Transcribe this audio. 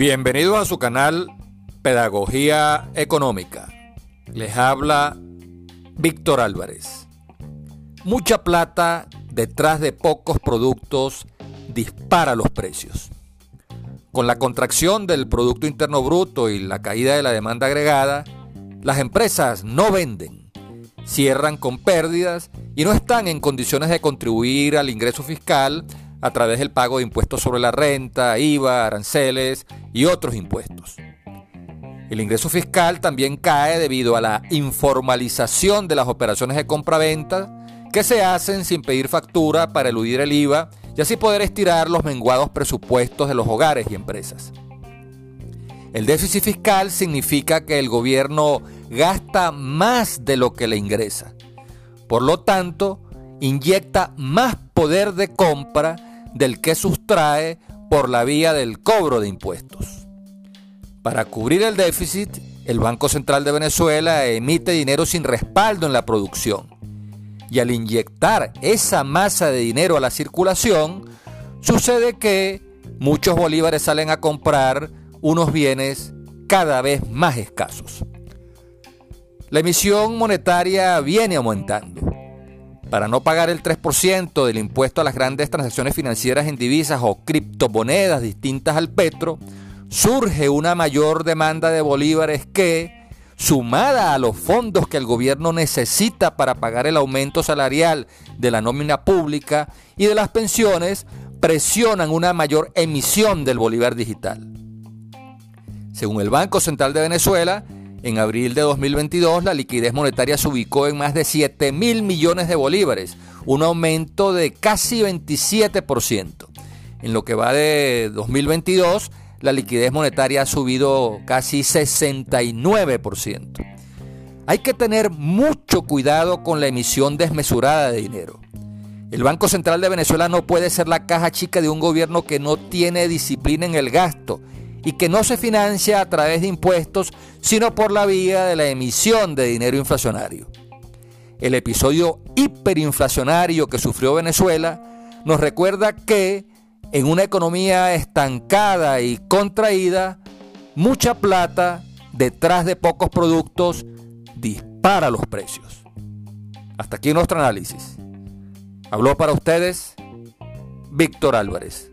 Bienvenidos a su canal Pedagogía Económica. Les habla Víctor Álvarez. Mucha plata detrás de pocos productos dispara los precios. Con la contracción del Producto Interno Bruto y la caída de la demanda agregada, las empresas no venden, cierran con pérdidas y no están en condiciones de contribuir al ingreso fiscal a través del pago de impuestos sobre la renta, IVA, aranceles y otros impuestos. El ingreso fiscal también cae debido a la informalización de las operaciones de compra-venta que se hacen sin pedir factura para eludir el IVA y así poder estirar los menguados presupuestos de los hogares y empresas. El déficit fiscal significa que el gobierno gasta más de lo que le ingresa. Por lo tanto, inyecta más poder de compra del que sustrae por la vía del cobro de impuestos. Para cubrir el déficit, el Banco Central de Venezuela emite dinero sin respaldo en la producción. Y al inyectar esa masa de dinero a la circulación, sucede que muchos bolívares salen a comprar unos bienes cada vez más escasos. La emisión monetaria viene aumentando para no pagar el 3% del impuesto a las grandes transacciones financieras en divisas o criptomonedas distintas al petro, surge una mayor demanda de bolívares que, sumada a los fondos que el gobierno necesita para pagar el aumento salarial de la nómina pública y de las pensiones, presionan una mayor emisión del bolívar digital. Según el Banco Central de Venezuela, en abril de 2022 la liquidez monetaria se ubicó en más de 7 mil millones de bolívares, un aumento de casi 27%. En lo que va de 2022, la liquidez monetaria ha subido casi 69%. Hay que tener mucho cuidado con la emisión desmesurada de dinero. El Banco Central de Venezuela no puede ser la caja chica de un gobierno que no tiene disciplina en el gasto y que no se financia a través de impuestos, sino por la vía de la emisión de dinero inflacionario. El episodio hiperinflacionario que sufrió Venezuela nos recuerda que en una economía estancada y contraída, mucha plata detrás de pocos productos dispara los precios. Hasta aquí nuestro análisis. Habló para ustedes Víctor Álvarez.